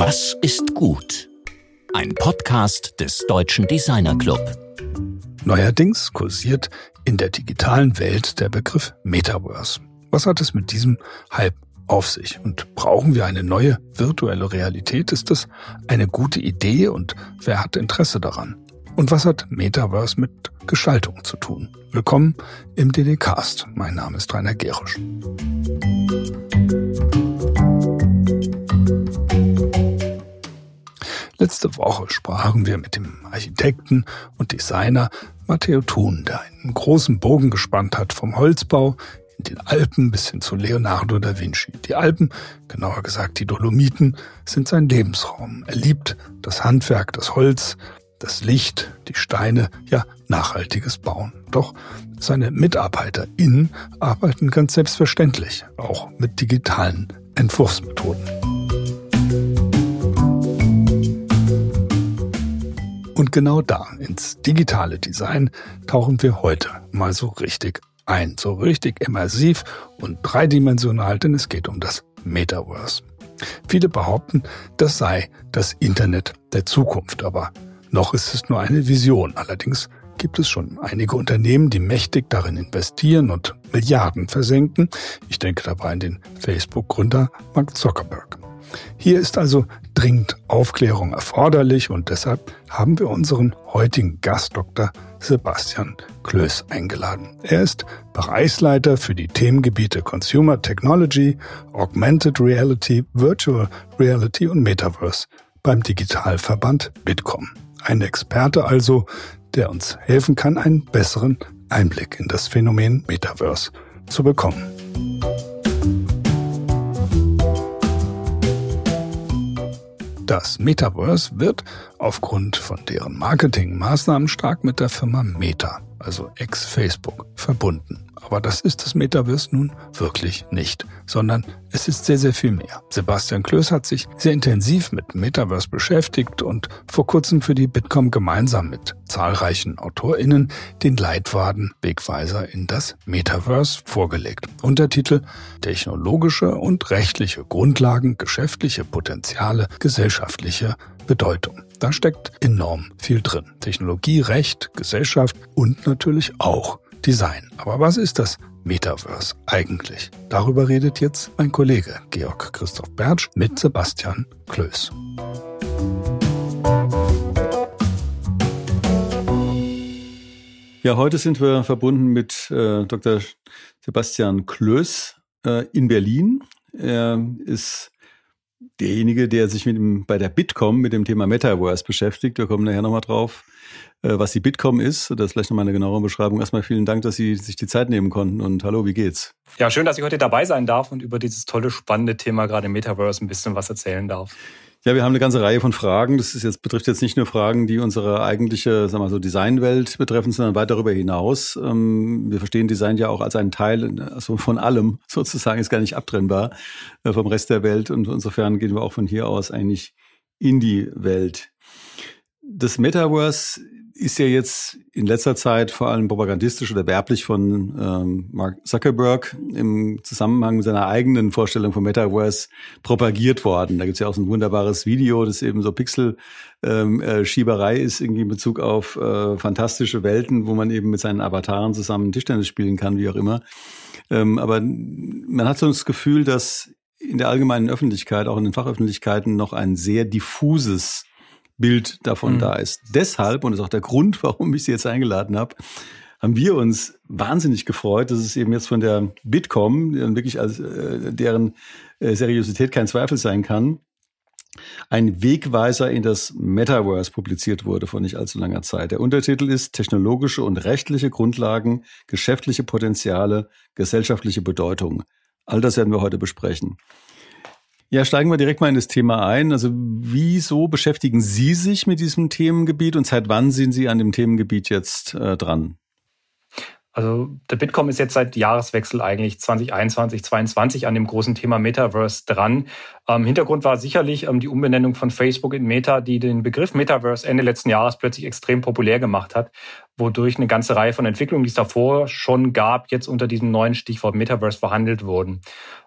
Was ist gut? Ein Podcast des Deutschen Designer Club. Neuerdings kursiert in der digitalen Welt der Begriff Metaverse. Was hat es mit diesem Hype auf sich? Und brauchen wir eine neue virtuelle Realität? Ist das eine gute Idee und wer hat Interesse daran? Und was hat Metaverse mit Gestaltung zu tun? Willkommen im DDcast. Mein Name ist Rainer Gerisch. Letzte Woche sprachen wir mit dem Architekten und Designer Matteo Thun, der einen großen Bogen gespannt hat vom Holzbau in den Alpen bis hin zu Leonardo da Vinci. Die Alpen, genauer gesagt die Dolomiten, sind sein Lebensraum. Er liebt das Handwerk, das Holz, das Licht, die Steine, ja nachhaltiges Bauen. Doch seine MitarbeiterInnen arbeiten ganz selbstverständlich auch mit digitalen Entwurfsmethoden. Und genau da, ins digitale Design, tauchen wir heute mal so richtig ein. So richtig immersiv und dreidimensional, denn es geht um das Metaverse. Viele behaupten, das sei das Internet der Zukunft, aber noch ist es nur eine Vision. Allerdings gibt es schon einige Unternehmen, die mächtig darin investieren und Milliarden versenken. Ich denke dabei an den Facebook-Gründer Mark Zuckerberg. Hier ist also dringend Aufklärung erforderlich und deshalb haben wir unseren heutigen Gast Dr. Sebastian Klöß eingeladen. Er ist Bereichsleiter für die Themengebiete Consumer Technology, Augmented Reality, Virtual Reality und Metaverse beim Digitalverband Bitkom. Ein Experte also, der uns helfen kann, einen besseren Einblick in das Phänomen Metaverse zu bekommen. Das Metaverse wird aufgrund von deren Marketingmaßnahmen stark mit der Firma Meta, also ex-Facebook, verbunden. Aber das ist das Metaverse nun wirklich nicht, sondern es ist sehr, sehr viel mehr. Sebastian Klöß hat sich sehr intensiv mit Metaverse beschäftigt und vor kurzem für die Bitkom gemeinsam mit zahlreichen AutorInnen den Leitfaden Wegweiser in das Metaverse vorgelegt. Untertitel Technologische und rechtliche Grundlagen, geschäftliche Potenziale, gesellschaftliche Bedeutung. Da steckt enorm viel drin. Technologie, Recht, Gesellschaft und natürlich auch Design. Aber was ist das Metaverse eigentlich? Darüber redet jetzt mein Kollege Georg Christoph Bertsch mit Sebastian Klöß. Ja, heute sind wir verbunden mit äh, Dr. Sebastian Klöß äh, in Berlin. Er ist derjenige, der sich mit dem, bei der Bitkom mit dem Thema Metaverse beschäftigt. Wir kommen nachher nochmal drauf. Äh, was die Bitkom ist. Das ist vielleicht nochmal eine genauere Beschreibung. Erstmal vielen Dank, dass Sie sich die Zeit nehmen konnten und hallo, wie geht's? Ja, schön, dass ich heute dabei sein darf und über dieses tolle, spannende Thema gerade Metaverse ein bisschen was erzählen darf. Ja, wir haben eine ganze Reihe von Fragen. Das ist jetzt, betrifft jetzt nicht nur Fragen, die unsere eigentliche, sagen wir so, Designwelt betreffen, sondern weit darüber hinaus. Ähm, wir verstehen Design ja auch als einen Teil also von allem, sozusagen, ist gar nicht abtrennbar äh, vom Rest der Welt. Und insofern gehen wir auch von hier aus eigentlich in die Welt. Das Metaverse ist ja jetzt in letzter Zeit vor allem propagandistisch oder werblich von ähm, Mark Zuckerberg im Zusammenhang mit seiner eigenen Vorstellung von Metaverse propagiert worden. Da gibt's ja auch so ein wunderbares Video, das eben so Pixel-Schieberei ähm, äh, ist, irgendwie in Bezug auf äh, fantastische Welten, wo man eben mit seinen Avataren zusammen Tischtennis spielen kann, wie auch immer. Ähm, aber man hat so das Gefühl, dass in der allgemeinen Öffentlichkeit, auch in den Fachöffentlichkeiten, noch ein sehr diffuses Bild davon mhm. da ist. Deshalb, und das ist auch der Grund, warum ich Sie jetzt eingeladen habe, haben wir uns wahnsinnig gefreut, dass es eben jetzt von der Bitkom, wirklich als äh, deren äh, Seriosität kein Zweifel sein kann, ein Wegweiser in das Metaverse publiziert wurde vor nicht allzu langer Zeit. Der Untertitel ist Technologische und rechtliche Grundlagen, geschäftliche Potenziale, gesellschaftliche Bedeutung. All das werden wir heute besprechen. Ja, steigen wir direkt mal in das Thema ein. Also wieso beschäftigen Sie sich mit diesem Themengebiet und seit wann sind Sie an dem Themengebiet jetzt äh, dran? Also der Bitkom ist jetzt seit Jahreswechsel eigentlich 2021, 2022 an dem großen Thema Metaverse dran. Ähm, Hintergrund war sicherlich ähm, die Umbenennung von Facebook in Meta, die den Begriff Metaverse Ende letzten Jahres plötzlich extrem populär gemacht hat, wodurch eine ganze Reihe von Entwicklungen, die es davor schon gab, jetzt unter diesem neuen Stichwort Metaverse verhandelt wurden.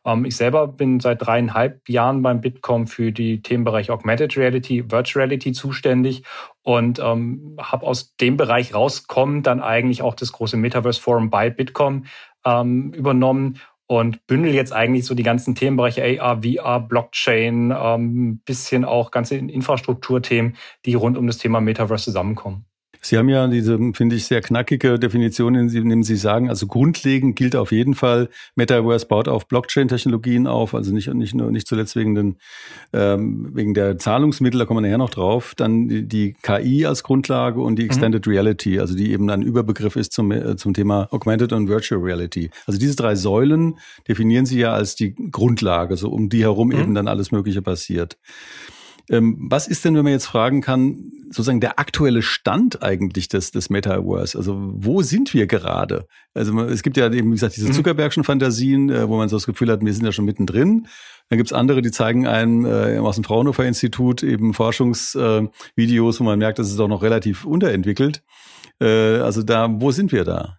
Ähm, ich selber bin seit dreieinhalb Jahren beim Bitkom für die Themenbereiche Augmented Reality, Virtual Reality zuständig und ähm, habe aus dem Bereich rauskommen dann eigentlich auch das große Metaverse Forum bei Bitkom ähm, übernommen und bündel jetzt eigentlich so die ganzen Themenbereiche AR, VR, Blockchain, ähm, bisschen auch ganze Infrastrukturthemen, die rund um das Thema Metaverse zusammenkommen. Sie haben ja diese, finde ich, sehr knackige Definition, in dem Sie sagen, also grundlegend gilt auf jeden Fall, Metaverse baut auf Blockchain-Technologien auf, also nicht, nicht nur, nicht zuletzt wegen den, ähm, wegen der Zahlungsmittel, da kommen wir nachher noch drauf, dann die, die KI als Grundlage und die mhm. Extended mhm. Reality, also die eben ein Überbegriff ist zum, äh, zum Thema Augmented und Virtual Reality. Also diese drei Säulen definieren Sie ja als die Grundlage, so um die herum mhm. eben dann alles Mögliche passiert. Ähm, was ist denn, wenn man jetzt fragen kann, sozusagen der aktuelle Stand eigentlich des, des Metaverse? Also wo sind wir gerade? Also es gibt ja eben, wie gesagt, diese mhm. Zuckerbergschen Fantasien, äh, wo man so das Gefühl hat, wir sind ja schon mittendrin. Dann gibt's andere, die zeigen einem äh, aus dem Fraunhofer Institut eben Forschungsvideos, äh, wo man merkt, das ist auch noch relativ unterentwickelt. Äh, also da, wo sind wir da?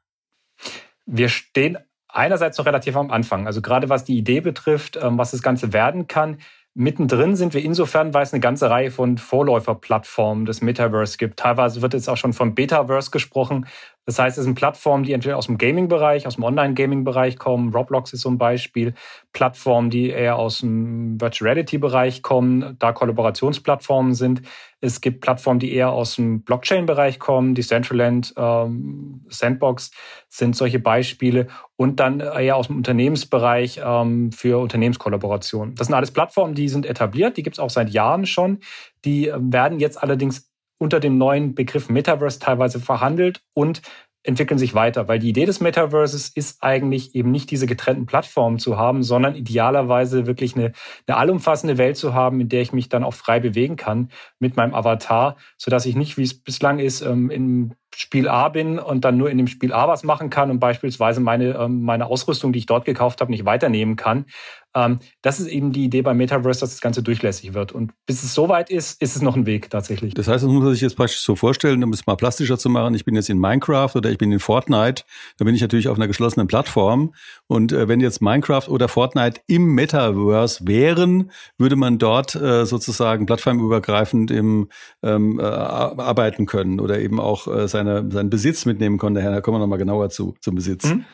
Wir stehen einerseits noch relativ am Anfang. Also gerade was die Idee betrifft, ähm, was das Ganze werden kann, Mittendrin sind wir insofern, weil es eine ganze Reihe von Vorläuferplattformen des Metaverse gibt. Teilweise wird jetzt auch schon vom Betaverse gesprochen. Das heißt, es sind Plattformen, die entweder aus dem Gaming-Bereich, aus dem Online-Gaming-Bereich kommen. Roblox ist so ein Beispiel. Plattformen, die eher aus dem Virtual Reality-Bereich kommen, da Kollaborationsplattformen sind. Es gibt Plattformen, die eher aus dem Blockchain-Bereich kommen. Decentraland, ähm, Sandbox sind solche Beispiele. Und dann eher aus dem Unternehmensbereich ähm, für Unternehmenskollaboration. Das sind alles Plattformen, die sind etabliert. Die gibt es auch seit Jahren schon. Die ähm, werden jetzt allerdings unter dem neuen Begriff Metaverse teilweise verhandelt und entwickeln sich weiter, weil die Idee des Metaverses ist eigentlich eben nicht diese getrennten Plattformen zu haben, sondern idealerweise wirklich eine, eine allumfassende Welt zu haben, in der ich mich dann auch frei bewegen kann mit meinem Avatar, so dass ich nicht, wie es bislang ist, ähm, im Spiel A bin und dann nur in dem Spiel A was machen kann und beispielsweise meine, ähm, meine Ausrüstung, die ich dort gekauft habe, nicht weiternehmen kann, ähm, das ist eben die Idee beim Metaverse, dass das Ganze durchlässig wird. Und bis es soweit ist, ist es noch ein Weg tatsächlich. Das heißt, das muss man sich jetzt praktisch so vorstellen, um es mal plastischer zu machen. Ich bin jetzt in Minecraft oder ich bin in Fortnite. Da bin ich natürlich auf einer geschlossenen Plattform. Und äh, wenn jetzt Minecraft oder Fortnite im Metaverse wären, würde man dort äh, sozusagen plattformübergreifend im, ähm, äh, arbeiten können oder eben auch äh, seine, seinen Besitz mitnehmen können. Daher da kommen wir nochmal genauer zu, zum Besitz. Mhm.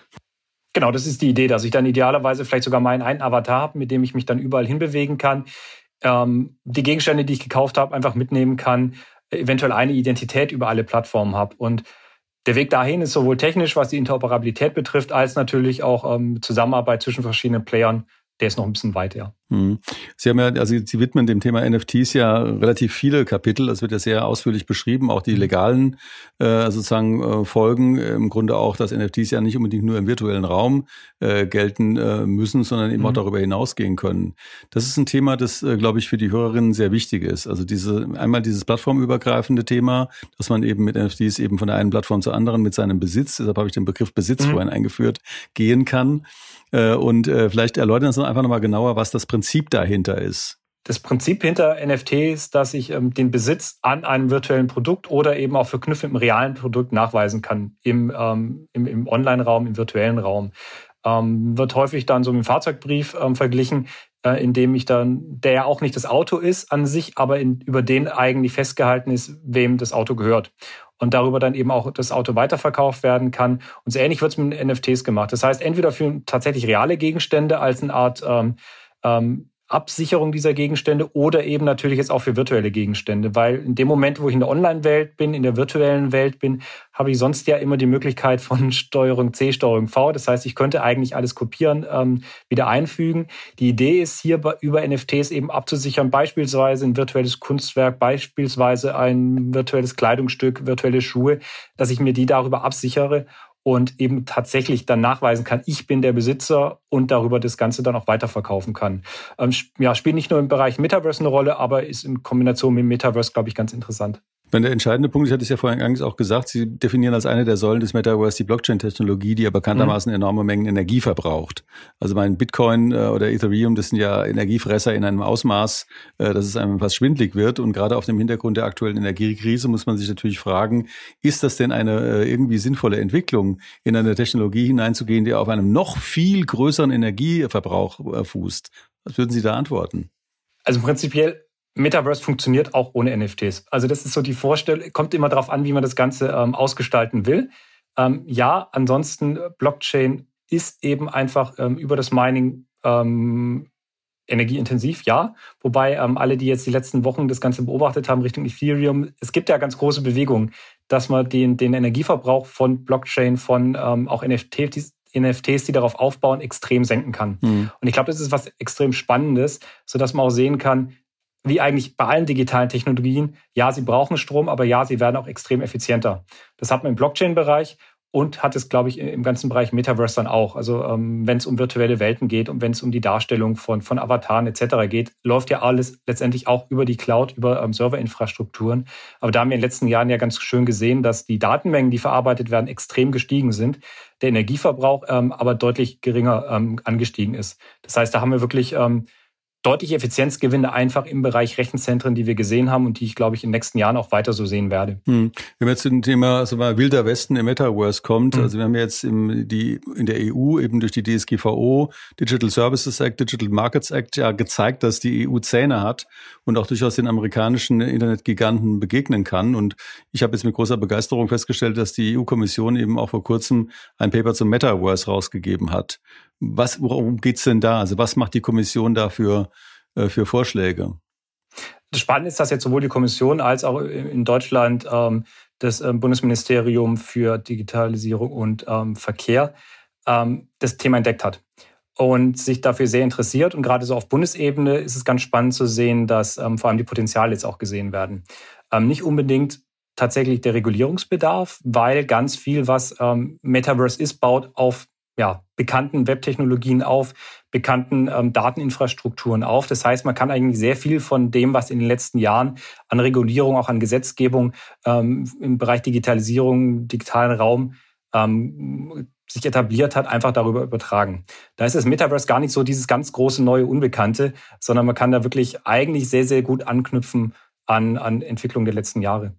Genau, das ist die Idee, dass ich dann idealerweise vielleicht sogar meinen einen Avatar habe, mit dem ich mich dann überall hinbewegen kann, ähm, die Gegenstände, die ich gekauft habe, einfach mitnehmen kann, eventuell eine Identität über alle Plattformen habe. Und der Weg dahin ist sowohl technisch, was die Interoperabilität betrifft, als natürlich auch ähm, Zusammenarbeit zwischen verschiedenen Playern der ist noch ein bisschen weit, ja. Hm. Sie haben ja, also Sie widmen dem Thema NFTs ja relativ viele Kapitel. Das wird ja sehr ausführlich beschrieben, auch die mhm. legalen äh, sozusagen äh, Folgen. Im Grunde auch, dass NFTs ja nicht unbedingt nur im virtuellen Raum äh, gelten äh, müssen, sondern eben mhm. auch darüber hinausgehen können. Das ist ein Thema, das, äh, glaube ich, für die Hörerinnen sehr wichtig ist. Also diese einmal dieses plattformübergreifende Thema, dass man eben mit NFTs eben von der einen Plattform zur anderen mit seinem Besitz, deshalb habe ich den Begriff Besitz mhm. vorhin eingeführt, gehen kann. Äh, und äh, vielleicht erläutern Sie uns einfach nochmal genauer, was das Prinzip dahinter ist. Das Prinzip hinter NFT ist, dass ich ähm, den Besitz an einem virtuellen Produkt oder eben auch verknüpft mit einem realen Produkt nachweisen kann im, ähm, im, im Online-Raum, im virtuellen Raum. Ähm, wird häufig dann so mit dem Fahrzeugbrief ähm, verglichen, äh, in dem ich dann, der ja auch nicht das Auto ist an sich, aber in, über den eigentlich festgehalten ist, wem das Auto gehört und darüber dann eben auch das Auto weiterverkauft werden kann. Und so ähnlich wird es mit NFTs gemacht. Das heißt, entweder für tatsächlich reale Gegenstände als eine Art ähm, ähm, Absicherung dieser Gegenstände oder eben natürlich jetzt auch für virtuelle Gegenstände, weil in dem Moment, wo ich in der Online-Welt bin, in der virtuellen Welt bin, habe ich sonst ja immer die Möglichkeit von Steuerung C, Steuerung V. Das heißt, ich könnte eigentlich alles kopieren, ähm, wieder einfügen. Die Idee ist hier über NFTs eben abzusichern, beispielsweise ein virtuelles Kunstwerk, beispielsweise ein virtuelles Kleidungsstück, virtuelle Schuhe, dass ich mir die darüber absichere und eben tatsächlich dann nachweisen kann, ich bin der Besitzer und darüber das Ganze dann auch weiterverkaufen kann. Ähm, ja, spielt nicht nur im Bereich Metaverse eine Rolle, aber ist in Kombination mit Metaverse, glaube ich, ganz interessant. Wenn der entscheidende Punkt, ich hatte es ja vorhin eigentlich auch gesagt, Sie definieren als eine der Säulen des Metaverse die Blockchain-Technologie, die ja bekanntermaßen enorme Mengen Energie verbraucht. Also mein Bitcoin äh, oder Ethereum, das sind ja Energiefresser in einem Ausmaß, äh, dass es einem fast schwindlig wird. Und gerade auf dem Hintergrund der aktuellen Energiekrise muss man sich natürlich fragen, ist das denn eine äh, irgendwie sinnvolle Entwicklung, in eine Technologie hineinzugehen, die auf einem noch viel größeren Energieverbrauch fußt? Was würden Sie da antworten? Also prinzipiell Metaverse funktioniert auch ohne NFTs. Also das ist so die Vorstellung, kommt immer darauf an, wie man das Ganze ähm, ausgestalten will. Ähm, ja, ansonsten äh, Blockchain ist eben einfach ähm, über das Mining ähm, energieintensiv, ja. Wobei ähm, alle, die jetzt die letzten Wochen das Ganze beobachtet haben Richtung Ethereum, es gibt ja ganz große Bewegungen, dass man den, den Energieverbrauch von Blockchain, von ähm, auch NFTs, NFTs, die darauf aufbauen, extrem senken kann. Mhm. Und ich glaube, das ist was extrem Spannendes, so dass man auch sehen kann, wie eigentlich bei allen digitalen Technologien, ja, sie brauchen Strom, aber ja, sie werden auch extrem effizienter. Das hat man im Blockchain-Bereich und hat es, glaube ich, im ganzen Bereich Metaverse dann auch. Also ähm, wenn es um virtuelle Welten geht und wenn es um die Darstellung von, von Avataren etc. geht, läuft ja alles letztendlich auch über die Cloud, über ähm, Serverinfrastrukturen. Aber da haben wir in den letzten Jahren ja ganz schön gesehen, dass die Datenmengen, die verarbeitet werden, extrem gestiegen sind, der Energieverbrauch ähm, aber deutlich geringer ähm, angestiegen ist. Das heißt, da haben wir wirklich ähm, deutliche Effizienzgewinne einfach im Bereich Rechenzentren, die wir gesehen haben und die ich, glaube ich, in den nächsten Jahren auch weiter so sehen werde. Hm. Wenn wir jetzt zu dem Thema also mal Wilder Westen im Metaverse kommt, hm. also wir haben jetzt im, die, in der EU eben durch die DSGVO, Digital Services Act, Digital Markets Act ja gezeigt, dass die EU Zähne hat und auch durchaus den amerikanischen Internetgiganten begegnen kann. Und ich habe jetzt mit großer Begeisterung festgestellt, dass die EU-Kommission eben auch vor kurzem ein Paper zum Metaverse rausgegeben hat. Was, worum geht's denn da? Also was macht die Kommission da für, äh, für Vorschläge? Das Spannende ist, dass jetzt sowohl die Kommission als auch in Deutschland ähm, das ähm, Bundesministerium für Digitalisierung und ähm, Verkehr ähm, das Thema entdeckt hat und sich dafür sehr interessiert. Und gerade so auf Bundesebene ist es ganz spannend zu sehen, dass ähm, vor allem die Potenziale jetzt auch gesehen werden. Nicht unbedingt tatsächlich der Regulierungsbedarf, weil ganz viel, was Metaverse ist, baut auf ja, bekannten Webtechnologien auf, bekannten ähm, Dateninfrastrukturen auf. Das heißt, man kann eigentlich sehr viel von dem, was in den letzten Jahren an Regulierung, auch an Gesetzgebung ähm, im Bereich Digitalisierung, digitalen Raum ähm, sich etabliert hat, einfach darüber übertragen. Da ist das Metaverse gar nicht so dieses ganz große neue Unbekannte, sondern man kann da wirklich eigentlich sehr, sehr gut anknüpfen an, an Entwicklung der letzten Jahre.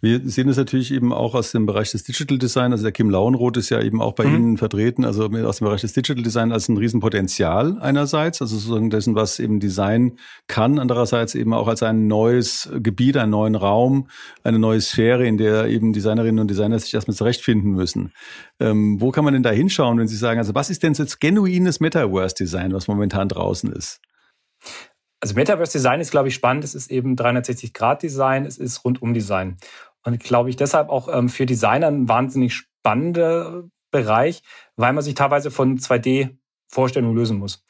Wir sehen es natürlich eben auch aus dem Bereich des Digital Design. Also der Kim Lauenroth ist ja eben auch bei mhm. Ihnen vertreten, also aus dem Bereich des Digital Design als ein Riesenpotenzial einerseits, also sozusagen dessen, was eben Design kann, andererseits eben auch als ein neues Gebiet, einen neuen Raum, eine neue Sphäre, in der eben Designerinnen und Designer sich erstmal zurechtfinden müssen. Ähm, wo kann man denn da hinschauen, wenn Sie sagen, also was ist denn jetzt genuines Metaverse-Design, was momentan draußen ist? Also Metaverse Design ist, glaube ich, spannend. Es ist eben 360-Grad-Design, es ist Rundum-Design. Und glaube ich deshalb auch ähm, für Designer ein wahnsinnig spannender Bereich, weil man sich teilweise von 2D-Vorstellungen lösen muss.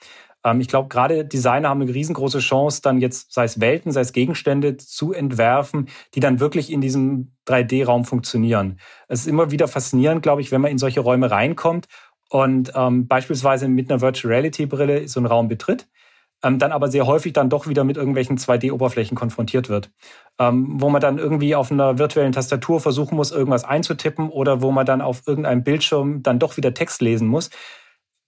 Ähm, ich glaube, gerade Designer haben eine riesengroße Chance, dann jetzt, sei es Welten, sei es Gegenstände zu entwerfen, die dann wirklich in diesem 3D-Raum funktionieren. Es ist immer wieder faszinierend, glaube ich, wenn man in solche Räume reinkommt und ähm, beispielsweise mit einer Virtual Reality Brille so einen Raum betritt ähm, dann aber sehr häufig dann doch wieder mit irgendwelchen 2D-Oberflächen konfrontiert wird, ähm, wo man dann irgendwie auf einer virtuellen Tastatur versuchen muss, irgendwas einzutippen oder wo man dann auf irgendeinem Bildschirm dann doch wieder Text lesen muss.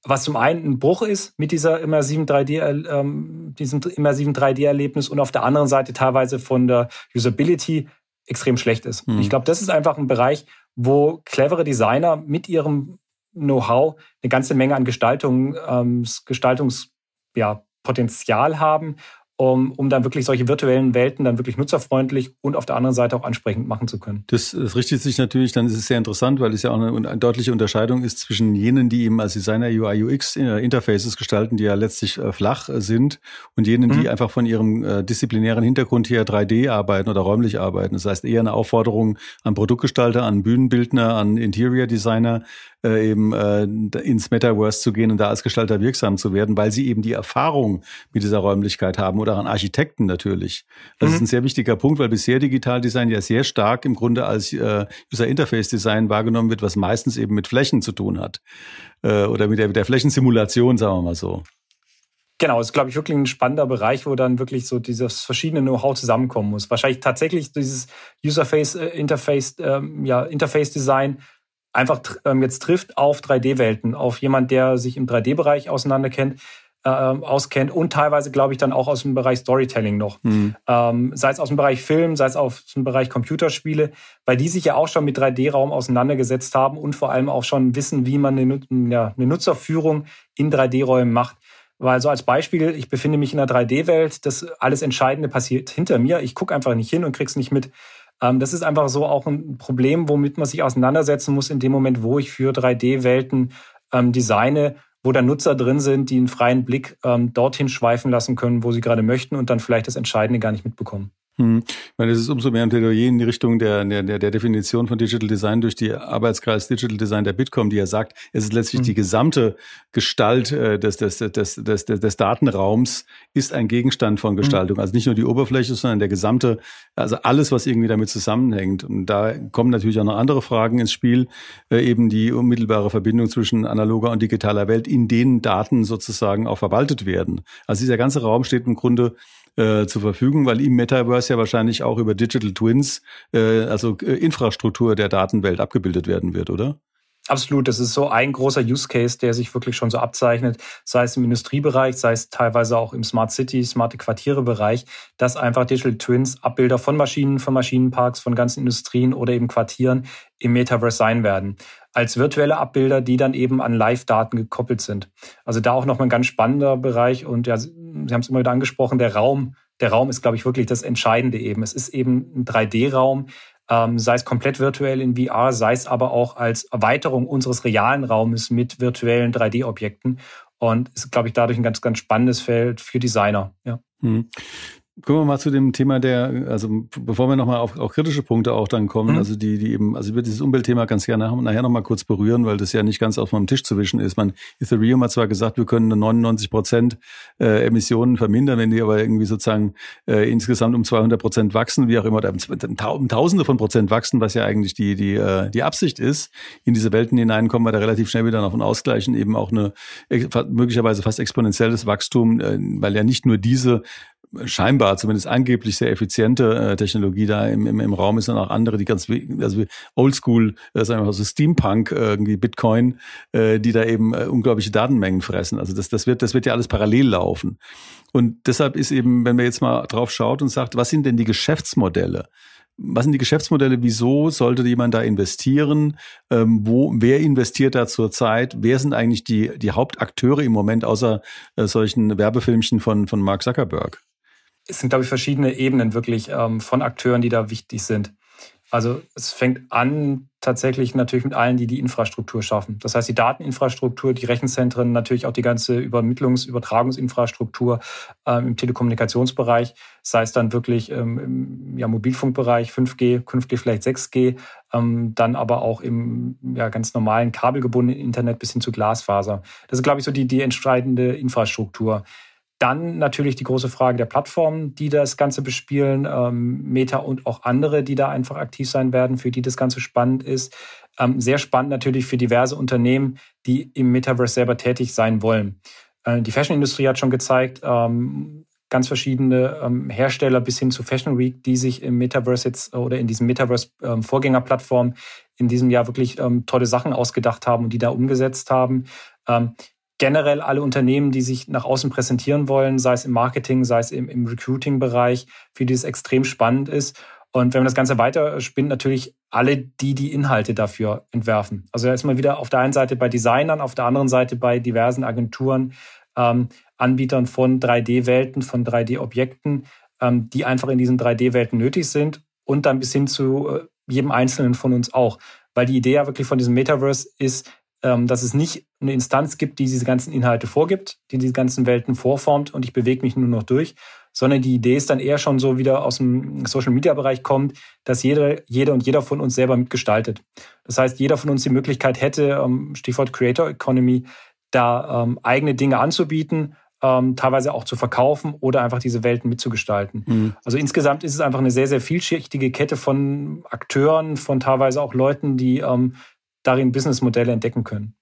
Was zum einen ein Bruch ist mit dieser immersiven 3D, ähm, diesem immersiven 3D-Erlebnis und auf der anderen Seite teilweise von der Usability extrem schlecht ist. Mhm. Ich glaube, das ist einfach ein Bereich, wo clevere Designer mit ihrem Know-how eine ganze Menge an Gestaltung, ähm, Gestaltungs, ja, Potenzial haben, um, um dann wirklich solche virtuellen Welten dann wirklich nutzerfreundlich und auf der anderen Seite auch ansprechend machen zu können. Das, das richtet sich natürlich, dann ist es sehr interessant, weil es ja auch eine, eine deutliche Unterscheidung ist zwischen jenen, die eben als Designer UI UX äh, Interfaces gestalten, die ja letztlich äh, flach äh, sind, und jenen, mhm. die einfach von ihrem äh, disziplinären Hintergrund her 3D arbeiten oder räumlich arbeiten. Das heißt eher eine Aufforderung an Produktgestalter, an Bühnenbildner, an Interior Designer, äh, eben äh, ins Metaverse zu gehen und da als Gestalter wirksam zu werden, weil sie eben die Erfahrung mit dieser Räumlichkeit haben oder an Architekten natürlich. Das mhm. ist ein sehr wichtiger Punkt, weil bisher Digitaldesign ja sehr stark im Grunde als äh, User Interface Design wahrgenommen wird, was meistens eben mit Flächen zu tun hat äh, oder mit der, mit der Flächensimulation, sagen wir mal so. Genau, ist, glaube ich, wirklich ein spannender Bereich, wo dann wirklich so dieses verschiedene Know-how zusammenkommen muss. Wahrscheinlich tatsächlich dieses User-Face, äh, Interface, ähm, ja, Interface-Design einfach ähm, jetzt trifft auf 3D-Welten, auf jemand, der sich im 3D-Bereich auseinanderkennt, äh, auskennt und teilweise, glaube ich, dann auch aus dem Bereich Storytelling noch. Mhm. Ähm, sei es aus dem Bereich Film, sei es aus dem Bereich Computerspiele, weil die sich ja auch schon mit 3D-Raum auseinandergesetzt haben und vor allem auch schon wissen, wie man eine, ja, eine Nutzerführung in 3D-Räumen macht. Weil so als Beispiel, ich befinde mich in einer 3D-Welt, das alles Entscheidende passiert hinter mir. Ich gucke einfach nicht hin und krieg's nicht mit. Ähm, das ist einfach so auch ein Problem, womit man sich auseinandersetzen muss in dem Moment, wo ich für 3D-Welten ähm, designe, wo da Nutzer drin sind, die einen freien Blick ähm, dorthin schweifen lassen können, wo sie gerade möchten und dann vielleicht das Entscheidende gar nicht mitbekommen. Hm. Ich meine, es ist umso mehr ein Plädoyer in die Richtung der, der, der Definition von Digital Design durch die Arbeitskreis Digital Design der Bitkom, die ja sagt, es ist letztlich hm. die gesamte Gestalt äh, des, des, des, des, des, des Datenraums ist ein Gegenstand von hm. Gestaltung. Also nicht nur die Oberfläche, sondern der gesamte, also alles, was irgendwie damit zusammenhängt. Und da kommen natürlich auch noch andere Fragen ins Spiel, äh, eben die unmittelbare Verbindung zwischen analoger und digitaler Welt, in denen Daten sozusagen auch verwaltet werden. Also dieser ganze Raum steht im Grunde äh, zur Verfügung, weil im Metaverse ja wahrscheinlich auch über Digital Twins, äh, also äh, Infrastruktur der Datenwelt abgebildet werden wird, oder? Absolut, das ist so ein großer Use Case, der sich wirklich schon so abzeichnet, sei es im Industriebereich, sei es teilweise auch im Smart City, smarte Quartiere Bereich, dass einfach Digital Twins Abbilder von Maschinen, von Maschinenparks, von ganzen Industrien oder eben Quartieren im Metaverse sein werden. Als virtuelle Abbilder, die dann eben an Live-Daten gekoppelt sind. Also da auch nochmal ein ganz spannender Bereich und ja, Sie haben es immer wieder angesprochen, der Raum, der Raum ist, glaube ich, wirklich das Entscheidende eben. Es ist eben ein 3D-Raum, ähm, sei es komplett virtuell in VR, sei es aber auch als Erweiterung unseres realen Raumes mit virtuellen 3D-Objekten. Und ist, glaube ich, dadurch ein ganz, ganz spannendes Feld für Designer. Ja. Hm. Kommen wir mal zu dem Thema der, also bevor wir nochmal auf, auf kritische Punkte auch dann kommen, mhm. also die, die eben, also ich würde dieses Umweltthema ganz gerne nachher nochmal kurz berühren, weil das ja nicht ganz auf meinem Tisch zu wischen ist. Man, Ethereum hat zwar gesagt, wir können 99 Prozent äh, Emissionen vermindern, wenn die aber irgendwie sozusagen äh, insgesamt um 200 Prozent wachsen, wie auch immer, um Tausende von Prozent wachsen, was ja eigentlich die, die, äh, die Absicht ist. In diese Welten hinein kommen wir da relativ schnell wieder auf einen Ausgleichen, eben auch eine möglicherweise fast exponentielles Wachstum, äh, weil ja nicht nur diese scheinbar zumindest angeblich sehr effiziente äh, Technologie da im, im, im Raum ist und auch andere, die ganz also Oldschool, äh, sagen wir mal so Steampunk, äh, irgendwie Bitcoin, äh, die da eben äh, unglaubliche Datenmengen fressen. Also das, das wird, das wird ja alles parallel laufen. Und deshalb ist eben, wenn man jetzt mal drauf schaut und sagt, was sind denn die Geschäftsmodelle? Was sind die Geschäftsmodelle? Wieso sollte jemand da investieren? Ähm, wo, wer investiert da zurzeit? Wer sind eigentlich die, die Hauptakteure im Moment außer äh, solchen Werbefilmchen von, von Mark Zuckerberg? Es sind, glaube ich, verschiedene Ebenen wirklich ähm, von Akteuren, die da wichtig sind. Also es fängt an tatsächlich natürlich mit allen, die die Infrastruktur schaffen. Das heißt, die Dateninfrastruktur, die Rechenzentren, natürlich auch die ganze Übermittlungs-, Übertragungsinfrastruktur ähm, im Telekommunikationsbereich, sei es dann wirklich ähm, im ja, Mobilfunkbereich 5G, künftig vielleicht 6G, ähm, dann aber auch im ja, ganz normalen kabelgebundenen Internet bis hin zu Glasfaser. Das ist, glaube ich, so die, die entscheidende Infrastruktur. Dann natürlich die große Frage der Plattformen, die das Ganze bespielen, ähm, Meta und auch andere, die da einfach aktiv sein werden, für die das Ganze spannend ist. Ähm, sehr spannend natürlich für diverse Unternehmen, die im Metaverse selber tätig sein wollen. Äh, die Fashion-Industrie hat schon gezeigt, ähm, ganz verschiedene ähm, Hersteller bis hin zu Fashion Week, die sich im Metaverse jetzt oder in diesem Metaverse-Vorgängerplattform ähm, in diesem Jahr wirklich ähm, tolle Sachen ausgedacht haben und die da umgesetzt haben. Generell alle Unternehmen, die sich nach außen präsentieren wollen, sei es im Marketing, sei es im, im Recruiting-Bereich, für die es extrem spannend ist. Und wenn man das Ganze weiter spinnt, natürlich alle, die die Inhalte dafür entwerfen. Also da ist man wieder auf der einen Seite bei Designern, auf der anderen Seite bei diversen Agenturen, ähm, Anbietern von 3D-Welten, von 3D-Objekten, ähm, die einfach in diesen 3D-Welten nötig sind und dann bis hin zu äh, jedem Einzelnen von uns auch. Weil die Idee ja wirklich von diesem Metaverse ist, dass es nicht eine Instanz gibt, die diese ganzen Inhalte vorgibt, die diese ganzen Welten vorformt und ich bewege mich nur noch durch, sondern die Idee ist dann eher schon so wieder aus dem Social-Media-Bereich kommt, dass jeder, jeder und jeder von uns selber mitgestaltet. Das heißt, jeder von uns die Möglichkeit hätte, ähm, Stichwort Creator Economy, da ähm, eigene Dinge anzubieten, ähm, teilweise auch zu verkaufen oder einfach diese Welten mitzugestalten. Mhm. Also insgesamt ist es einfach eine sehr, sehr vielschichtige Kette von Akteuren, von teilweise auch Leuten, die ähm, darin Businessmodelle entdecken können.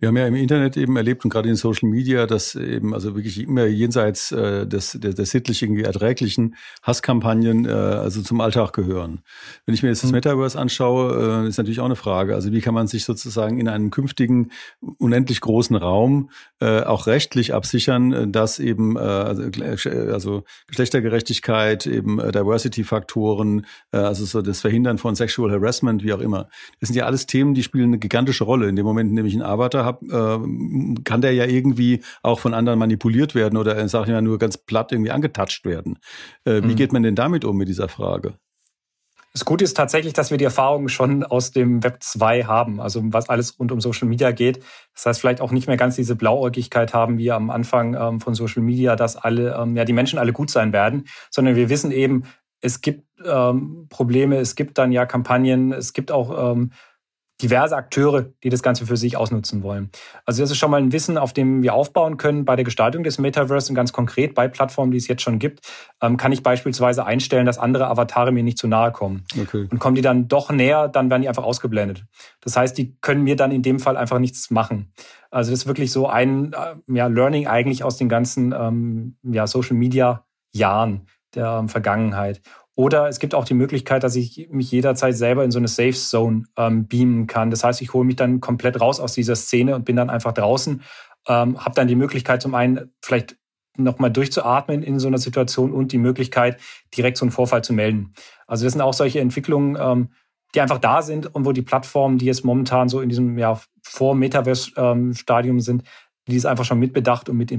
Wir haben ja im Internet eben erlebt und gerade in Social Media, dass eben also wirklich immer jenseits äh, des, des, des sittlich irgendwie erträglichen Hasskampagnen äh, also zum Alltag gehören. Wenn ich mir jetzt das mhm. Metaverse anschaue, äh, ist natürlich auch eine Frage. Also wie kann man sich sozusagen in einem künftigen unendlich großen Raum äh, auch rechtlich absichern, dass eben äh, also, also Geschlechtergerechtigkeit, eben äh, Diversity-Faktoren, äh, also so das Verhindern von Sexual Harassment, wie auch immer. Das sind ja alles Themen, die spielen spielen eine gigantische Rolle. In dem Moment, in dem ich einen Arbeiter habe, äh, kann der ja irgendwie auch von anderen manipuliert werden oder, äh, sage ich mal, nur ganz platt irgendwie angetatscht werden. Äh, mhm. Wie geht man denn damit um mit dieser Frage? Das Gute ist tatsächlich, dass wir die Erfahrungen schon aus dem Web 2 haben, also was alles rund um Social Media geht. Das heißt, vielleicht auch nicht mehr ganz diese Blauäugigkeit haben wie am Anfang ähm, von Social Media, dass alle, ähm, ja, die Menschen alle gut sein werden, sondern wir wissen eben, es gibt ähm, Probleme, es gibt dann ja Kampagnen, es gibt auch ähm, diverse Akteure, die das Ganze für sich ausnutzen wollen. Also das ist schon mal ein Wissen, auf dem wir aufbauen können bei der Gestaltung des Metaverse und ganz konkret bei Plattformen, die es jetzt schon gibt, ähm, kann ich beispielsweise einstellen, dass andere Avatare mir nicht zu nahe kommen. Okay. Und kommen die dann doch näher, dann werden die einfach ausgeblendet. Das heißt, die können mir dann in dem Fall einfach nichts machen. Also das ist wirklich so ein äh, ja, Learning eigentlich aus den ganzen ähm, ja, Social Media Jahren der ähm, Vergangenheit. Oder es gibt auch die Möglichkeit, dass ich mich jederzeit selber in so eine Safe Zone ähm, beamen kann. Das heißt, ich hole mich dann komplett raus aus dieser Szene und bin dann einfach draußen. Ähm, habe dann die Möglichkeit, zum einen vielleicht nochmal durchzuatmen in so einer Situation und die Möglichkeit, direkt so einen Vorfall zu melden. Also das sind auch solche Entwicklungen, ähm, die einfach da sind und wo die Plattformen, die jetzt momentan so in diesem ja, Vor-Metaverse-Stadium ähm, sind, die es einfach schon mitbedacht und mit,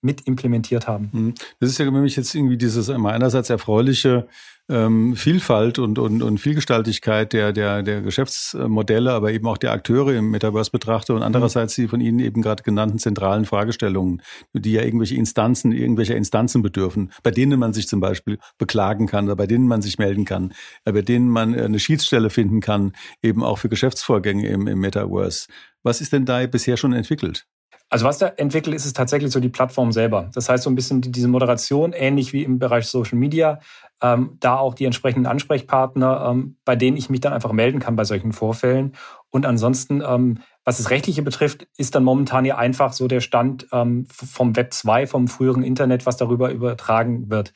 mit implementiert haben. Mhm. Das ist ja nämlich jetzt irgendwie dieses einerseits erfreuliche ähm, Vielfalt und, und, und Vielgestaltigkeit der, der, der Geschäftsmodelle, aber eben auch der Akteure im Metaverse betrachte und andererseits die von Ihnen eben gerade genannten zentralen Fragestellungen, die ja irgendwelche Instanzen, irgendwelche Instanzen bedürfen, bei denen man sich zum Beispiel beklagen kann oder bei denen man sich melden kann, bei denen man eine Schiedsstelle finden kann, eben auch für Geschäftsvorgänge im, im Metaverse. Was ist denn da bisher schon entwickelt? Also was da entwickelt ist, ist tatsächlich so die Plattform selber. Das heißt so ein bisschen diese Moderation, ähnlich wie im Bereich Social Media, ähm, da auch die entsprechenden Ansprechpartner, ähm, bei denen ich mich dann einfach melden kann bei solchen Vorfällen. Und ansonsten, ähm, was das Rechtliche betrifft, ist dann momentan ja einfach so der Stand ähm, vom Web 2, vom früheren Internet, was darüber übertragen wird.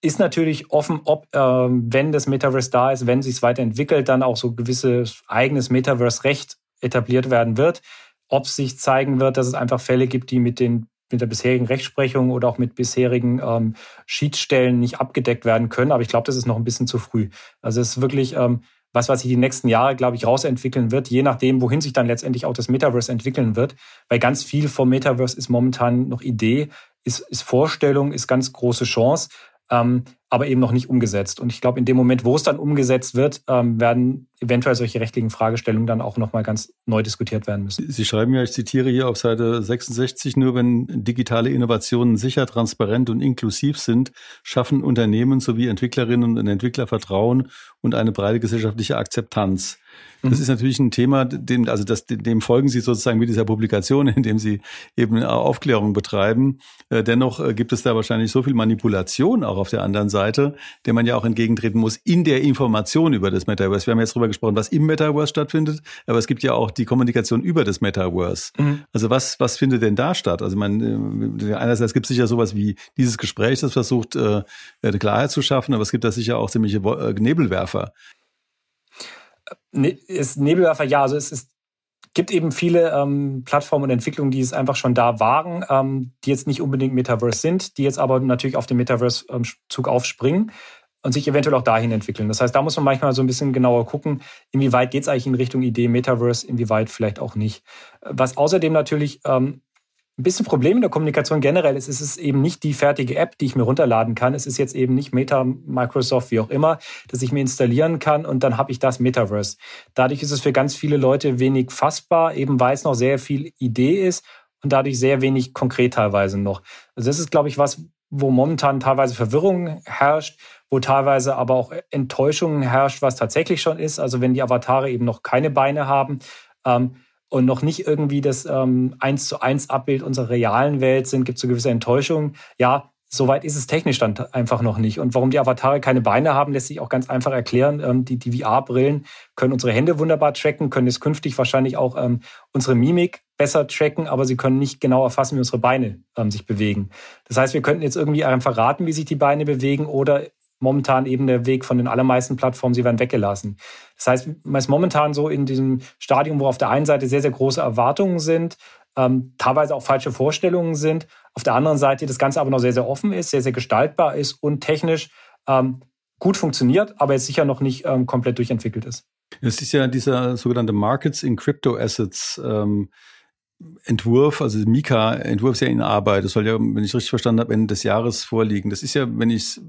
Ist natürlich offen, ob, ähm, wenn das Metaverse da ist, wenn sich es weiterentwickelt, dann auch so gewisses eigenes Metaverse-Recht etabliert werden wird ob sich zeigen wird, dass es einfach Fälle gibt, die mit den mit der bisherigen Rechtsprechung oder auch mit bisherigen ähm, Schiedsstellen nicht abgedeckt werden können. Aber ich glaube, das ist noch ein bisschen zu früh. Also es ist wirklich ähm, was, was sich die nächsten Jahre, glaube ich, rausentwickeln wird, je nachdem, wohin sich dann letztendlich auch das Metaverse entwickeln wird. Weil ganz viel vom Metaverse ist momentan noch Idee, ist, ist Vorstellung, ist ganz große Chance ähm, aber eben noch nicht umgesetzt. Und ich glaube, in dem Moment, wo es dann umgesetzt wird, ähm, werden eventuell solche rechtlichen Fragestellungen dann auch nochmal ganz neu diskutiert werden müssen. Sie schreiben ja, ich zitiere hier auf Seite 66, nur wenn digitale Innovationen sicher, transparent und inklusiv sind, schaffen Unternehmen sowie Entwicklerinnen und Entwickler Vertrauen und eine breite gesellschaftliche Akzeptanz. Das mhm. ist natürlich ein Thema, dem, also das, dem folgen Sie sozusagen mit dieser Publikation, indem Sie eben Aufklärung betreiben. Äh, dennoch äh, gibt es da wahrscheinlich so viel Manipulation auch auf der anderen Seite, der man ja auch entgegentreten muss in der Information über das Metaverse. Wir haben jetzt darüber gesprochen, was im Metaverse stattfindet, aber es gibt ja auch die Kommunikation über das Metaverse. Mhm. Also was, was findet denn da statt? Also man, äh, einerseits gibt es sicher sowas wie dieses Gespräch, das versucht, Klarheit zu schaffen, aber es gibt da sicher auch ziemliche Nebelwerfer. Ne, ist Nebelwerfer, ja, also es ist, gibt eben viele ähm, Plattformen und Entwicklungen, die es einfach schon da waren, ähm, die jetzt nicht unbedingt Metaverse sind, die jetzt aber natürlich auf den Metaverse-Zug ähm, aufspringen und sich eventuell auch dahin entwickeln. Das heißt, da muss man manchmal so ein bisschen genauer gucken, inwieweit geht es eigentlich in Richtung Idee Metaverse, inwieweit vielleicht auch nicht. Was außerdem natürlich ähm, ein bisschen Problem in der Kommunikation generell ist, es ist eben nicht die fertige App, die ich mir runterladen kann. Es ist jetzt eben nicht Meta, Microsoft, wie auch immer, dass ich mir installieren kann und dann habe ich das Metaverse. Dadurch ist es für ganz viele Leute wenig fassbar, eben weil es noch sehr viel Idee ist und dadurch sehr wenig konkret teilweise noch. Also das ist, glaube ich, was, wo momentan teilweise Verwirrung herrscht, wo teilweise aber auch Enttäuschung herrscht, was tatsächlich schon ist. Also wenn die Avatare eben noch keine Beine haben, ähm, und noch nicht irgendwie das ähm, zu eins Abbild unserer realen Welt sind, gibt es so gewisse Enttäuschungen. Ja, Soweit ist es technisch dann einfach noch nicht. Und warum die Avatare keine Beine haben, lässt sich auch ganz einfach erklären. Ähm, die die VR-Brillen können unsere Hände wunderbar tracken, können es künftig wahrscheinlich auch ähm, unsere Mimik besser tracken, aber sie können nicht genau erfassen, wie unsere Beine ähm, sich bewegen. Das heißt, wir könnten jetzt irgendwie einfach raten, wie sich die Beine bewegen oder momentan eben der Weg von den allermeisten Plattformen, sie werden weggelassen. Das heißt, man ist momentan so in diesem Stadium, wo auf der einen Seite sehr, sehr große Erwartungen sind, ähm, teilweise auch falsche Vorstellungen sind. Auf der anderen Seite das Ganze aber noch sehr, sehr offen ist, sehr, sehr gestaltbar ist und technisch ähm, gut funktioniert, aber jetzt sicher noch nicht ähm, komplett durchentwickelt ist. Es ist ja dieser sogenannte Markets in Crypto Assets. Ähm Entwurf, also Mika-Entwurf ist ja in Arbeit. Das soll ja, wenn ich richtig verstanden habe, Ende des Jahres vorliegen. Das ist ja, wenn ich es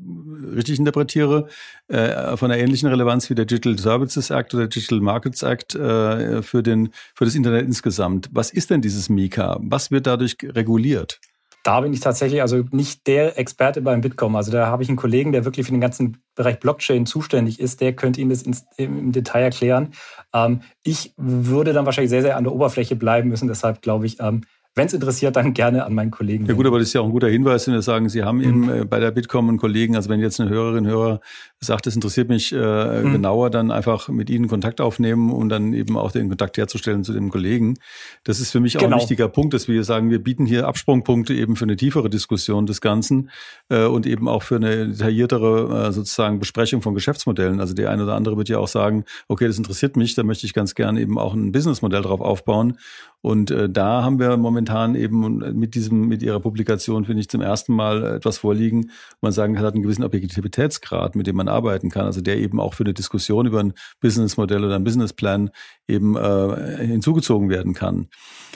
richtig interpretiere, äh, von einer ähnlichen Relevanz wie der Digital Services Act oder Digital Markets Act äh, für, den, für das Internet insgesamt. Was ist denn dieses Mika? Was wird dadurch reguliert? Da bin ich tatsächlich also nicht der Experte beim Bitkom. Also da habe ich einen Kollegen, der wirklich für den ganzen Bereich Blockchain zuständig ist. Der könnte Ihnen das im Detail erklären. Ähm, ich würde dann wahrscheinlich sehr, sehr an der Oberfläche bleiben müssen. Deshalb glaube ich, ähm, wenn es interessiert, dann gerne an meinen Kollegen. Ja gut, aber das ist ja auch ein guter Hinweis, wenn wir sagen, Sie haben eben mhm. äh, bei der Bitkom einen Kollegen, also wenn jetzt eine Hörerin, Hörer sagt, es interessiert mich äh, mhm. genauer, dann einfach mit Ihnen Kontakt aufnehmen und dann eben auch den Kontakt herzustellen zu dem Kollegen. Das ist für mich auch genau. ein wichtiger Punkt, dass wir sagen, wir bieten hier Absprungpunkte eben für eine tiefere Diskussion des Ganzen äh, und eben auch für eine detailliertere äh, sozusagen Besprechung von Geschäftsmodellen. Also der eine oder andere wird ja auch sagen, okay, das interessiert mich, da möchte ich ganz gerne eben auch ein Businessmodell drauf aufbauen. Und äh, da haben wir momentan eben mit diesem, mit ihrer Publikation, finde ich, zum ersten Mal etwas vorliegen, man sagen hat einen gewissen Objektivitätsgrad, mit dem man arbeiten kann, also der eben auch für eine Diskussion über ein Businessmodell oder ein Businessplan eben äh, hinzugezogen werden kann.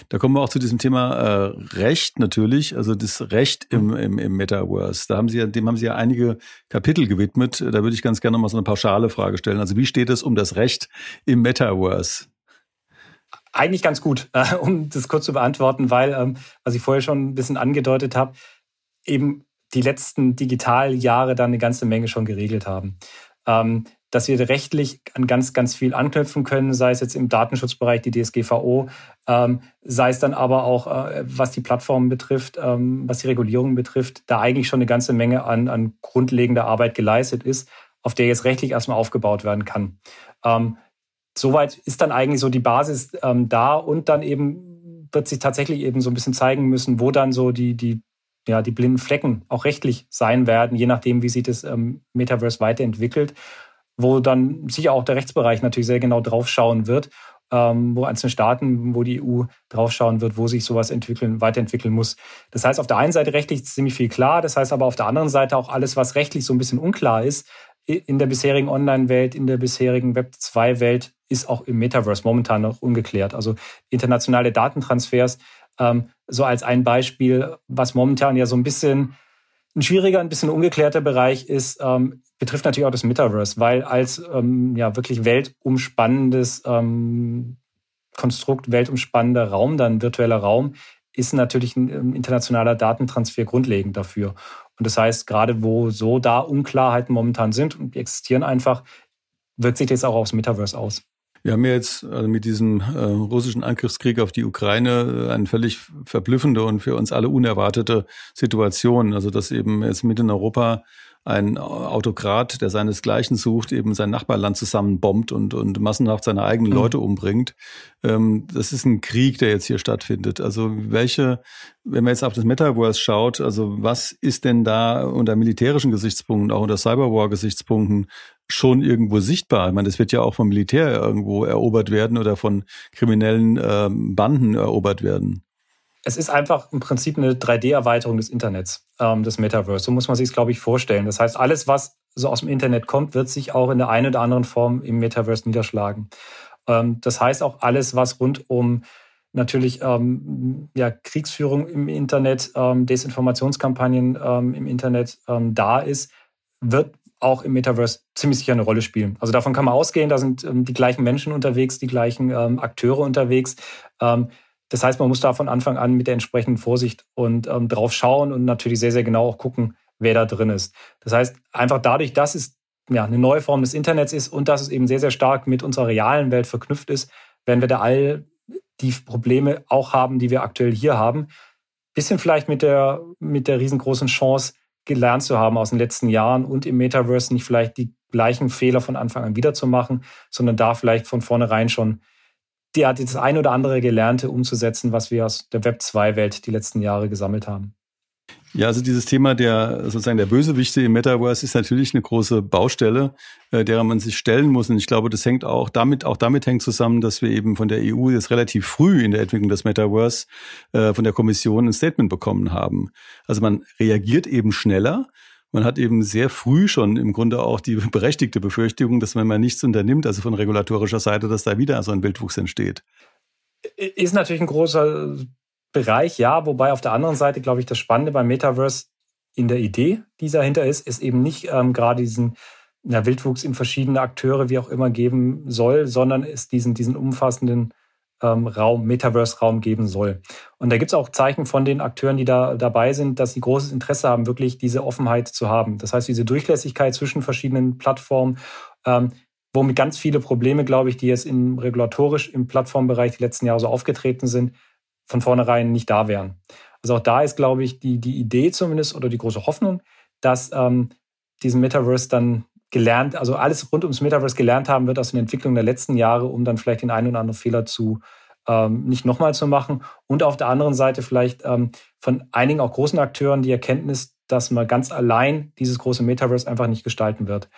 Da kommen wir auch zu diesem Thema äh, Recht natürlich, also das Recht im, im, im Metaverse. Da haben Sie ja, dem haben Sie ja einige Kapitel gewidmet. Da würde ich ganz gerne mal so eine pauschale Frage stellen. Also wie steht es um das Recht im Metaverse? Eigentlich ganz gut, äh, um das kurz zu beantworten, weil, ähm, was ich vorher schon ein bisschen angedeutet habe, eben die letzten Digitaljahre dann eine ganze Menge schon geregelt haben. Ähm, dass wir rechtlich an ganz, ganz viel anknüpfen können, sei es jetzt im Datenschutzbereich die DSGVO, ähm, sei es dann aber auch, äh, was die Plattformen betrifft, ähm, was die Regulierung betrifft, da eigentlich schon eine ganze Menge an, an grundlegender Arbeit geleistet ist, auf der jetzt rechtlich erstmal aufgebaut werden kann. Ähm, soweit ist dann eigentlich so die Basis ähm, da und dann eben wird sich tatsächlich eben so ein bisschen zeigen müssen, wo dann so die, die, ja, die blinden Flecken auch rechtlich sein werden, je nachdem, wie sich das ähm, Metaverse weiterentwickelt, wo dann sicher auch der Rechtsbereich natürlich sehr genau draufschauen wird, ähm, wo einzelne Staaten, wo die EU draufschauen wird, wo sich sowas entwickeln, weiterentwickeln muss. Das heißt, auf der einen Seite rechtlich ziemlich viel klar, das heißt aber auf der anderen Seite auch alles, was rechtlich so ein bisschen unklar ist, in der bisherigen Online-Welt, in der bisherigen Web2-Welt ist auch im Metaverse momentan noch ungeklärt. Also internationale Datentransfers, ähm, so als ein Beispiel, was momentan ja so ein bisschen ein schwieriger, ein bisschen ungeklärter Bereich ist, ähm, betrifft natürlich auch das Metaverse, weil als ähm, ja wirklich weltumspannendes ähm, Konstrukt, weltumspannender Raum, dann virtueller Raum, ist natürlich ein, ein internationaler Datentransfer grundlegend dafür. Und das heißt, gerade wo so da Unklarheiten momentan sind und die existieren einfach, wirkt sich das auch aufs Metaverse aus. Wir haben ja jetzt also mit diesem äh, russischen Angriffskrieg auf die Ukraine äh, eine völlig verblüffende und für uns alle unerwartete Situation. Also dass eben jetzt mit in Europa ein Autokrat, der seinesgleichen sucht, eben sein Nachbarland zusammenbombt und, und massenhaft seine eigenen mhm. Leute umbringt. Ähm, das ist ein Krieg, der jetzt hier stattfindet. Also welche, wenn man jetzt auf das Metaverse schaut, also was ist denn da unter militärischen Gesichtspunkten, auch unter Cyberwar-Gesichtspunkten schon irgendwo sichtbar? Ich meine, das wird ja auch vom Militär irgendwo erobert werden oder von kriminellen ähm, Banden erobert werden es ist einfach im Prinzip eine 3D-Erweiterung des Internets, ähm, des Metaverse. So muss man sich es, glaube ich, vorstellen. Das heißt, alles, was so aus dem Internet kommt, wird sich auch in der einen oder anderen Form im Metaverse niederschlagen. Ähm, das heißt auch alles, was rund um natürlich ähm, ja, Kriegsführung im Internet, ähm, Desinformationskampagnen ähm, im Internet ähm, da ist, wird auch im Metaverse ziemlich sicher eine Rolle spielen. Also davon kann man ausgehen, da sind ähm, die gleichen Menschen unterwegs, die gleichen ähm, Akteure unterwegs. Ähm, das heißt, man muss da von Anfang an mit der entsprechenden Vorsicht und ähm, drauf schauen und natürlich sehr, sehr genau auch gucken, wer da drin ist. Das heißt, einfach dadurch, dass es ja, eine neue Form des Internets ist und dass es eben sehr, sehr stark mit unserer realen Welt verknüpft ist, werden wir da all die Probleme auch haben, die wir aktuell hier haben. Bisschen vielleicht mit der, mit der riesengroßen Chance, gelernt zu haben aus den letzten Jahren und im Metaverse nicht vielleicht die gleichen Fehler von Anfang an wiederzumachen, sondern da vielleicht von vornherein schon die, das ein oder andere Gelernte umzusetzen, was wir aus der Web 2-Welt die letzten Jahre gesammelt haben. Ja, also dieses Thema der sozusagen der Bösewichte im Metaverse ist natürlich eine große Baustelle, äh, derer man sich stellen muss. Und ich glaube, das hängt auch damit, auch damit hängt zusammen, dass wir eben von der EU jetzt relativ früh in der Entwicklung des Metaverse äh, von der Kommission ein Statement bekommen haben. Also man reagiert eben schneller. Man hat eben sehr früh schon im Grunde auch die berechtigte Befürchtung, dass wenn man nichts unternimmt, also von regulatorischer Seite, dass da wieder so ein Wildwuchs entsteht. Ist natürlich ein großer Bereich, ja, wobei auf der anderen Seite, glaube ich, das Spannende beim Metaverse in der Idee, die dahinter ist, ist eben nicht ähm, gerade diesen ja, Wildwuchs in verschiedene Akteure, wie auch immer, geben soll, sondern es diesen, diesen umfassenden ähm, Raum, Metaverse-Raum geben soll. Und da gibt es auch Zeichen von den Akteuren, die da dabei sind, dass sie großes Interesse haben, wirklich diese Offenheit zu haben. Das heißt, diese Durchlässigkeit zwischen verschiedenen Plattformen, ähm, womit ganz viele Probleme, glaube ich, die jetzt in, regulatorisch im Plattformbereich die letzten Jahre so aufgetreten sind, von vornherein nicht da wären. Also auch da ist, glaube ich, die, die Idee zumindest oder die große Hoffnung, dass ähm, diesen Metaverse dann gelernt, also alles rund ums Metaverse gelernt haben wird aus den Entwicklungen der letzten Jahre, um dann vielleicht den einen oder anderen Fehler zu ähm, nicht nochmal zu machen. Und auf der anderen Seite vielleicht ähm, von einigen auch großen Akteuren die Erkenntnis, dass man ganz allein dieses große Metaverse einfach nicht gestalten wird.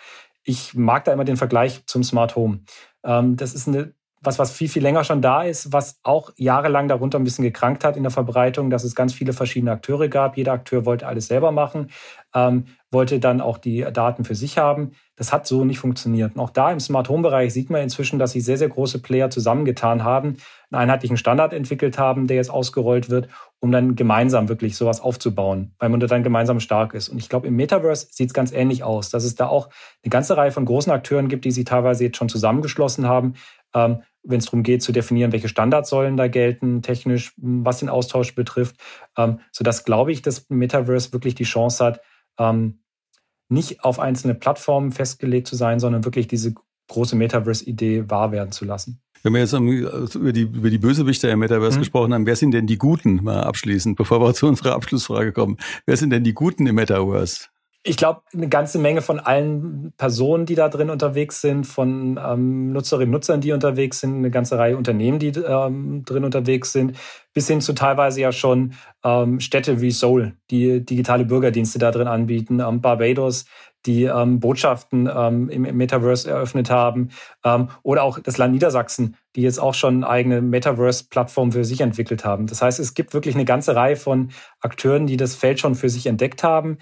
Ich mag da immer den Vergleich zum Smart Home. Ähm, das ist eine was, was viel, viel länger schon da ist, was auch jahrelang darunter ein bisschen gekrankt hat in der Verbreitung, dass es ganz viele verschiedene Akteure gab. Jeder Akteur wollte alles selber machen, ähm, wollte dann auch die Daten für sich haben. Das hat so nicht funktioniert. Und auch da im Smart Home Bereich sieht man inzwischen, dass sich sehr, sehr große Player zusammengetan haben, einen einheitlichen Standard entwickelt haben, der jetzt ausgerollt wird, um dann gemeinsam wirklich sowas aufzubauen, weil man da dann gemeinsam stark ist. Und ich glaube, im Metaverse sieht es ganz ähnlich aus, dass es da auch eine ganze Reihe von großen Akteuren gibt, die sich teilweise jetzt schon zusammengeschlossen haben, ähm, wenn es darum geht zu definieren, welche Standards sollen da gelten, technisch, was den Austausch betrifft, ähm, sodass, glaube ich, das Metaverse wirklich die Chance hat, ähm, nicht auf einzelne Plattformen festgelegt zu sein, sondern wirklich diese große Metaverse-Idee wahr werden zu lassen. Wenn wir jetzt über die, über die Bösewichter im Metaverse mhm. gesprochen haben, wer sind denn die Guten, mal abschließend, bevor wir zu unserer Abschlussfrage kommen, wer sind denn die Guten im Metaverse? Ich glaube, eine ganze Menge von allen Personen, die da drin unterwegs sind, von ähm, Nutzerinnen und Nutzern, die unterwegs sind, eine ganze Reihe Unternehmen, die ähm, drin unterwegs sind, bis hin zu teilweise ja schon ähm, Städte wie Seoul, die digitale Bürgerdienste da drin anbieten, ähm, Barbados, die ähm, Botschaften ähm, im, im, Metaverse eröffnet haben, oder auch das Land Niedersachsen, die jetzt auch schon eine eigene Metaverse-Plattform für sich entwickelt haben. Das heißt, es gibt wirklich eine ganze Reihe von Akteuren, die das Feld schon für sich entdeckt haben,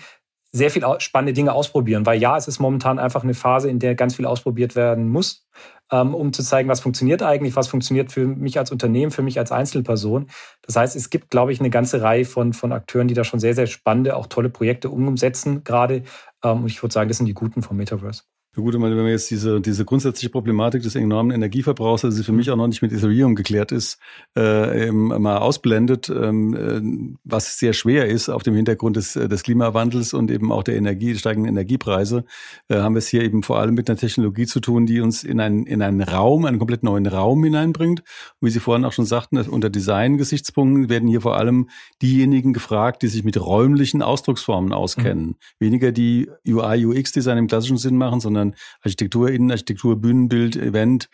sehr viel spannende Dinge ausprobieren, weil ja, es ist momentan einfach eine Phase, in der ganz viel ausprobiert werden muss, ähm, um zu zeigen, was funktioniert eigentlich, was funktioniert für mich als Unternehmen, für mich als Einzelperson. Das heißt, es gibt, glaube ich, eine ganze Reihe von, von Akteuren, die da schon sehr, sehr spannende, auch tolle Projekte umsetzen gerade. Ähm, und ich würde sagen, das sind die Guten vom Metaverse. Ja gut, wenn man jetzt diese, diese grundsätzliche Problematik des enormen Energieverbrauchs, also für mich auch noch nicht mit Ethereum geklärt ist, äh, mal ausblendet, ähm, äh, was sehr schwer ist auf dem Hintergrund des, des Klimawandels und eben auch der Energie, steigenden Energiepreise, äh, haben wir es hier eben vor allem mit einer Technologie zu tun, die uns in einen, in einen Raum, einen komplett neuen Raum hineinbringt. Und wie Sie vorhin auch schon sagten, unter Design-Gesichtspunkten werden hier vor allem diejenigen gefragt, die sich mit räumlichen Ausdrucksformen auskennen. Mhm. Weniger die UI, UX-Design im klassischen Sinn machen, sondern sondern Architektur, Innenarchitektur, Bühnenbild, Event.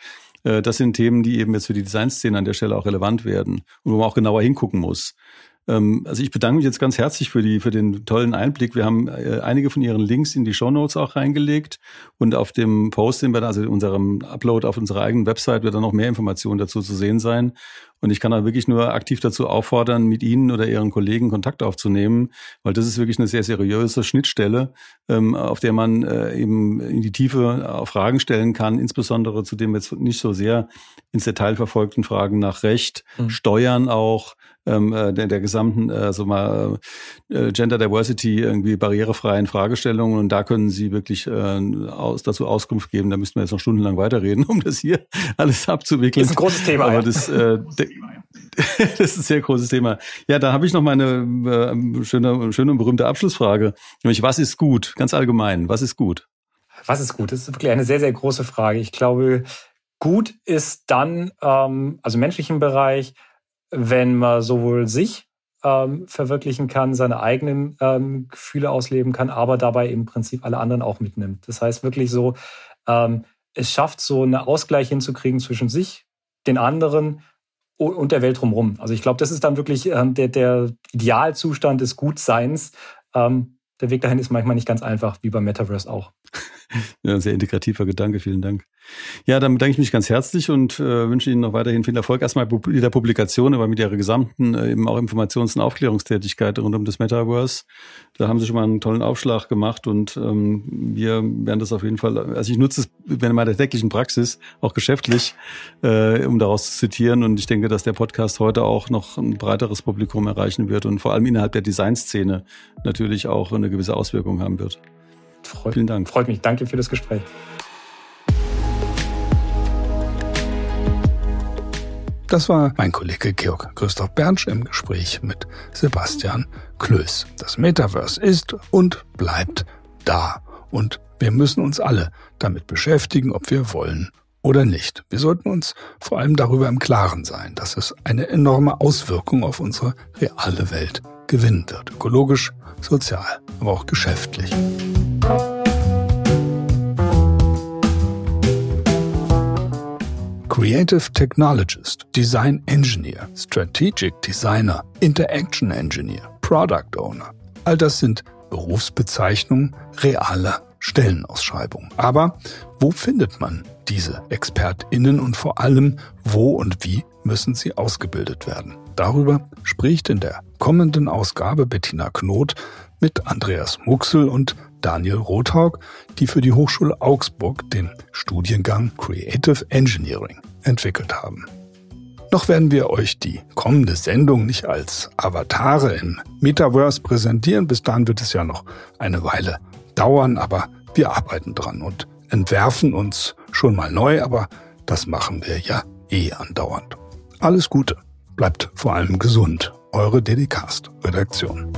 Äh, das sind Themen, die eben jetzt für die Designszene an der Stelle auch relevant werden und wo man auch genauer hingucken muss. Ähm, also ich bedanke mich jetzt ganz herzlich für, die, für den tollen Einblick. Wir haben äh, einige von Ihren Links in die Show Notes auch reingelegt und auf dem Post, den wir, also unserem Upload auf unserer eigenen Website, wird dann noch mehr Informationen dazu zu sehen sein. Und ich kann da wirklich nur aktiv dazu auffordern, mit Ihnen oder Ihren Kollegen Kontakt aufzunehmen, weil das ist wirklich eine sehr seriöse Schnittstelle, ähm, auf der man äh, eben in die Tiefe auch Fragen stellen kann, insbesondere zu dem jetzt nicht so sehr ins Detail verfolgten Fragen nach Recht, mhm. Steuern auch, ähm, äh, der, der gesamten äh, so mal äh, Gender Diversity irgendwie barrierefreien Fragestellungen und da können Sie wirklich äh, aus, dazu Auskunft geben. Da müssten wir jetzt noch stundenlang weiterreden, um das hier alles abzuwickeln. Das ist ein großes Thema. Aber das, äh, das ist ein sehr großes Thema. Ja, da habe ich noch meine äh, schöne, schöne und berühmte Abschlussfrage. Nämlich, was ist gut? Ganz allgemein, was ist gut? Was ist gut? Das ist wirklich eine sehr, sehr große Frage. Ich glaube, gut ist dann, ähm, also im menschlichen Bereich, wenn man sowohl sich ähm, verwirklichen kann, seine eigenen ähm, Gefühle ausleben kann, aber dabei im Prinzip alle anderen auch mitnimmt. Das heißt wirklich so, ähm, es schafft so einen Ausgleich hinzukriegen zwischen sich, den anderen und der Welt drumherum. Also ich glaube, das ist dann wirklich ähm, der, der Idealzustand des Gutseins. Ähm, der Weg dahin ist manchmal nicht ganz einfach, wie beim Metaverse auch. Ja, sehr integrativer Gedanke, vielen Dank. Ja, dann bedanke ich mich ganz herzlich und äh, wünsche Ihnen noch weiterhin viel Erfolg. Erstmal mit der Publikation, aber mit Ihrer gesamten äh, eben auch Informations- und Aufklärungstätigkeit rund um das Metaverse. Da haben Sie schon mal einen tollen Aufschlag gemacht und ähm, wir werden das auf jeden Fall, also ich nutze es in meiner täglichen Praxis, auch geschäftlich, äh, um daraus zu zitieren. Und ich denke, dass der Podcast heute auch noch ein breiteres Publikum erreichen wird und vor allem innerhalb der Designszene natürlich auch eine gewisse Auswirkung haben wird. Freut, Vielen Dank. Freut mich. Danke für das Gespräch. Das war mein Kollege Georg Christoph Bernsch im Gespräch mit Sebastian Klöß. Das Metaverse ist und bleibt da. Und wir müssen uns alle damit beschäftigen, ob wir wollen oder nicht. Wir sollten uns vor allem darüber im Klaren sein, dass es eine enorme Auswirkung auf unsere reale Welt gewinnen wird. Ökologisch, sozial, aber auch geschäftlich. Creative Technologist, Design Engineer, Strategic Designer, Interaction Engineer, Product Owner. All das sind Berufsbezeichnungen realer Stellenausschreibungen. Aber wo findet man diese ExpertInnen und vor allem, wo und wie müssen sie ausgebildet werden? Darüber spricht in der kommenden Ausgabe Bettina Knot mit Andreas Muxel und Daniel Rothaug, die für die Hochschule Augsburg den Studiengang Creative Engineering entwickelt haben. Noch werden wir euch die kommende Sendung nicht als Avatare im Metaverse präsentieren. Bis dahin wird es ja noch eine Weile dauern, aber wir arbeiten dran und entwerfen uns schon mal neu, aber das machen wir ja eh andauernd. Alles Gute, bleibt vor allem gesund. Eure Dedicast Redaktion.